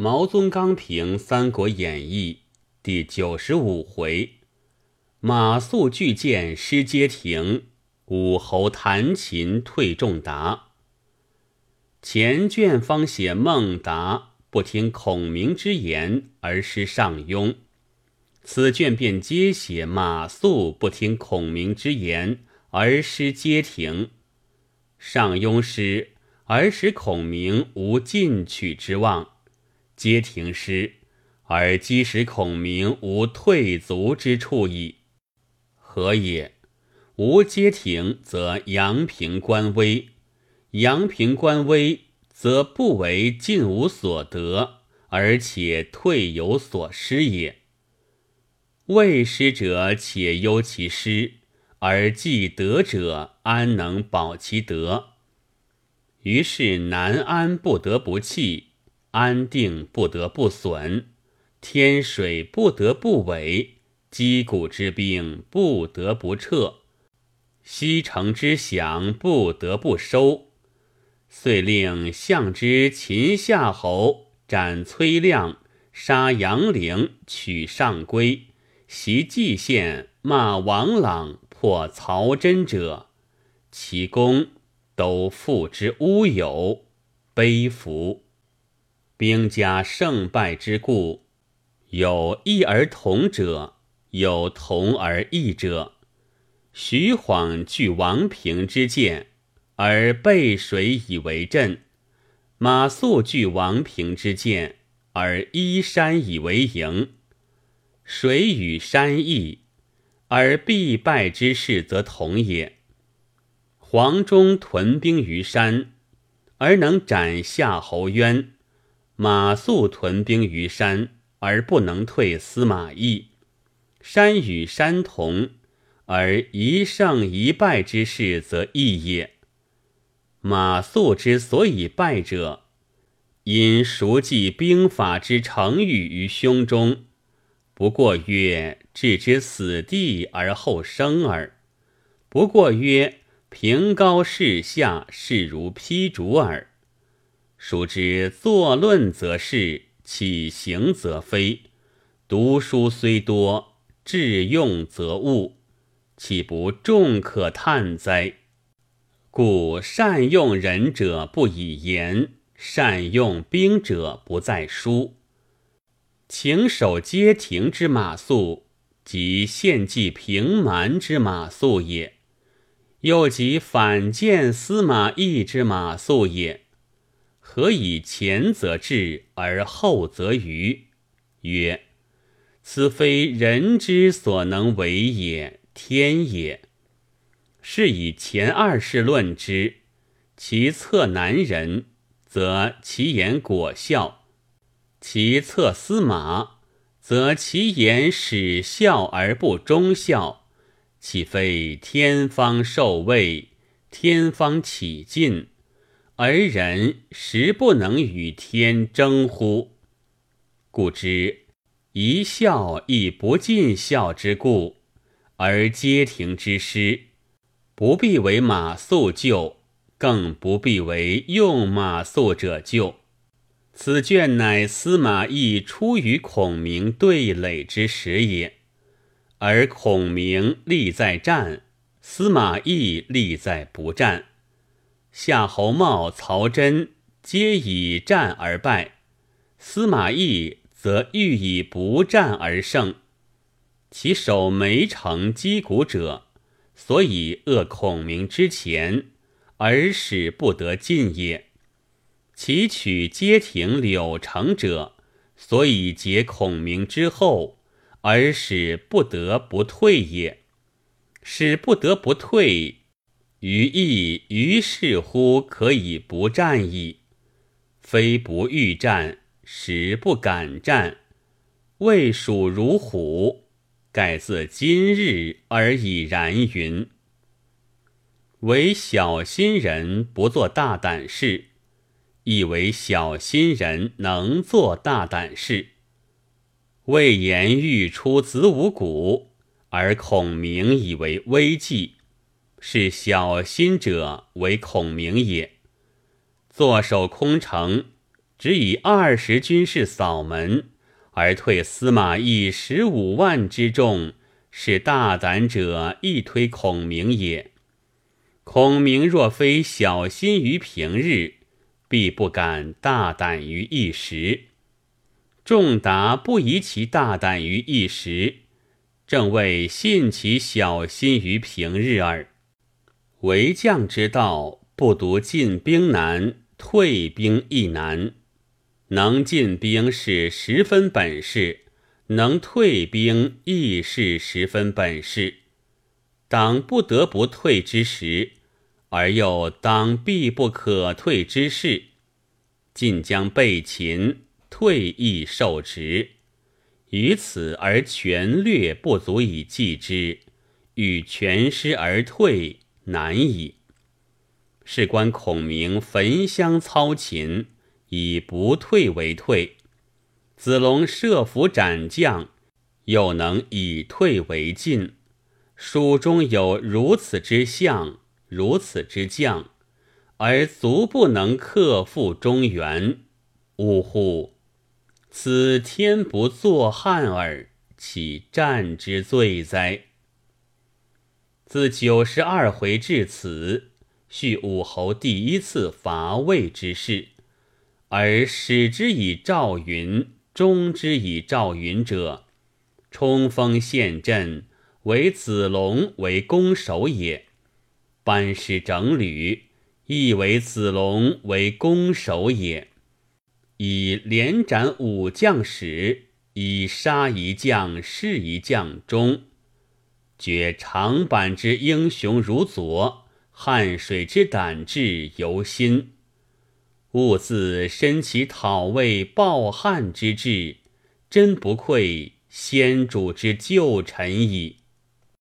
毛宗刚评《三国演义》第九十五回：马谡拒谏失街亭，武侯弹琴退仲达。前卷方写孟达不听孔明之言而失上庸，此卷便皆写马谡不听孔明之言而失街亭。上庸失，而使孔明无进取之望。皆停师，而击使孔明无退足之处矣。何也？无皆停，则阳平官微；阳平官微，则不为进无所得，而且退有所失也。未失者且忧其失，而既得者安能保其得？于是南安不得不弃。安定不得不损，天水不得不违，击鼓之兵不得不撤，西城之饷不得不收。遂令相之秦夏侯斩崔亮，杀杨陵，取上归，袭蓟县，骂王朗，破曹真者，其功都付之乌有，悲服。兵家胜败之故，有异而同者，有同而异者。徐晃据王平之见，而背水以为阵；马谡据王平之见，而依山以为营。水与山异，而必败之势则同也。黄忠屯兵于山，而能斩夏侯渊。马谡屯兵于山，而不能退司马懿。山与山同，而一胜一败之势则异也。马谡之所以败者，因熟记兵法之成语于胸中，不过曰置之死地而后生耳；不过曰平高势下，势如劈竹耳。孰知作论则是，起行则非；读书虽多，致用则误，岂不众可叹哉？故善用人者不以言，善用兵者不在书。请守街亭之马谡，即献计平蛮之马谡也；又即反见司马懿之马谡也。何以前则至而后则愚？曰：此非人之所能为也，天也。是以前二世论之，其策难人，则其言果效；其策司马，则其言始效而不忠效。岂非天方受位，天方起进？而人实不能与天争乎？故知一孝亦不尽孝之故，而皆庭之师，不必为马谡救，更不必为用马谡者救。此卷乃司马懿出于孔明对垒之时也，而孔明立在战，司马懿立在不战。夏侯茂、曹真皆以战而败，司马懿则欲以不战而胜。其守梅城击鼓者，所以扼孔明之前，而使不得进也；其取街亭、柳城者，所以结孔明之后，而使不得不退也。使不得不退。于义于是乎可以不战矣，非不欲战，实不敢战。魏蜀如虎，盖自今日而已然云。为小心人不做大胆事，亦为小心人能做大胆事。魏延欲出子午谷，而孔明以为危计。是小心者为孔明也。坐守空城，只以二十军士扫门，而退司马懿十五万之众，是大胆者亦推孔明也。孔明若非小心于平日，必不敢大胆于一时。仲达不疑其大胆于一时，正为信其小心于平日耳。为将之道，不独进兵难，退兵亦难。能进兵是十分本事，能退兵亦是十分本事。当不得不退之时，而又当必不可退之势，晋将被擒。退亦受职，于此而权略不足以计之，欲全师而退难矣。事关孔明焚香操琴，以不退为退；子龙设伏斩将，又能以退为进。蜀中有如此之相，如此之将，而足不能克复中原，呜呼！此天不作汉耳，岂战之罪哉？自九十二回至此，叙武侯第一次伐魏之事，而始之以赵云，终之以赵云者，冲锋陷阵，为子龙为攻守也；班师整旅，亦为子龙为攻守也。以连斩五将始，以杀一将弑一将终，觉长坂之英雄如昨，汉水之胆志犹新。兀自身其讨魏报汉之志，真不愧先主之旧臣矣。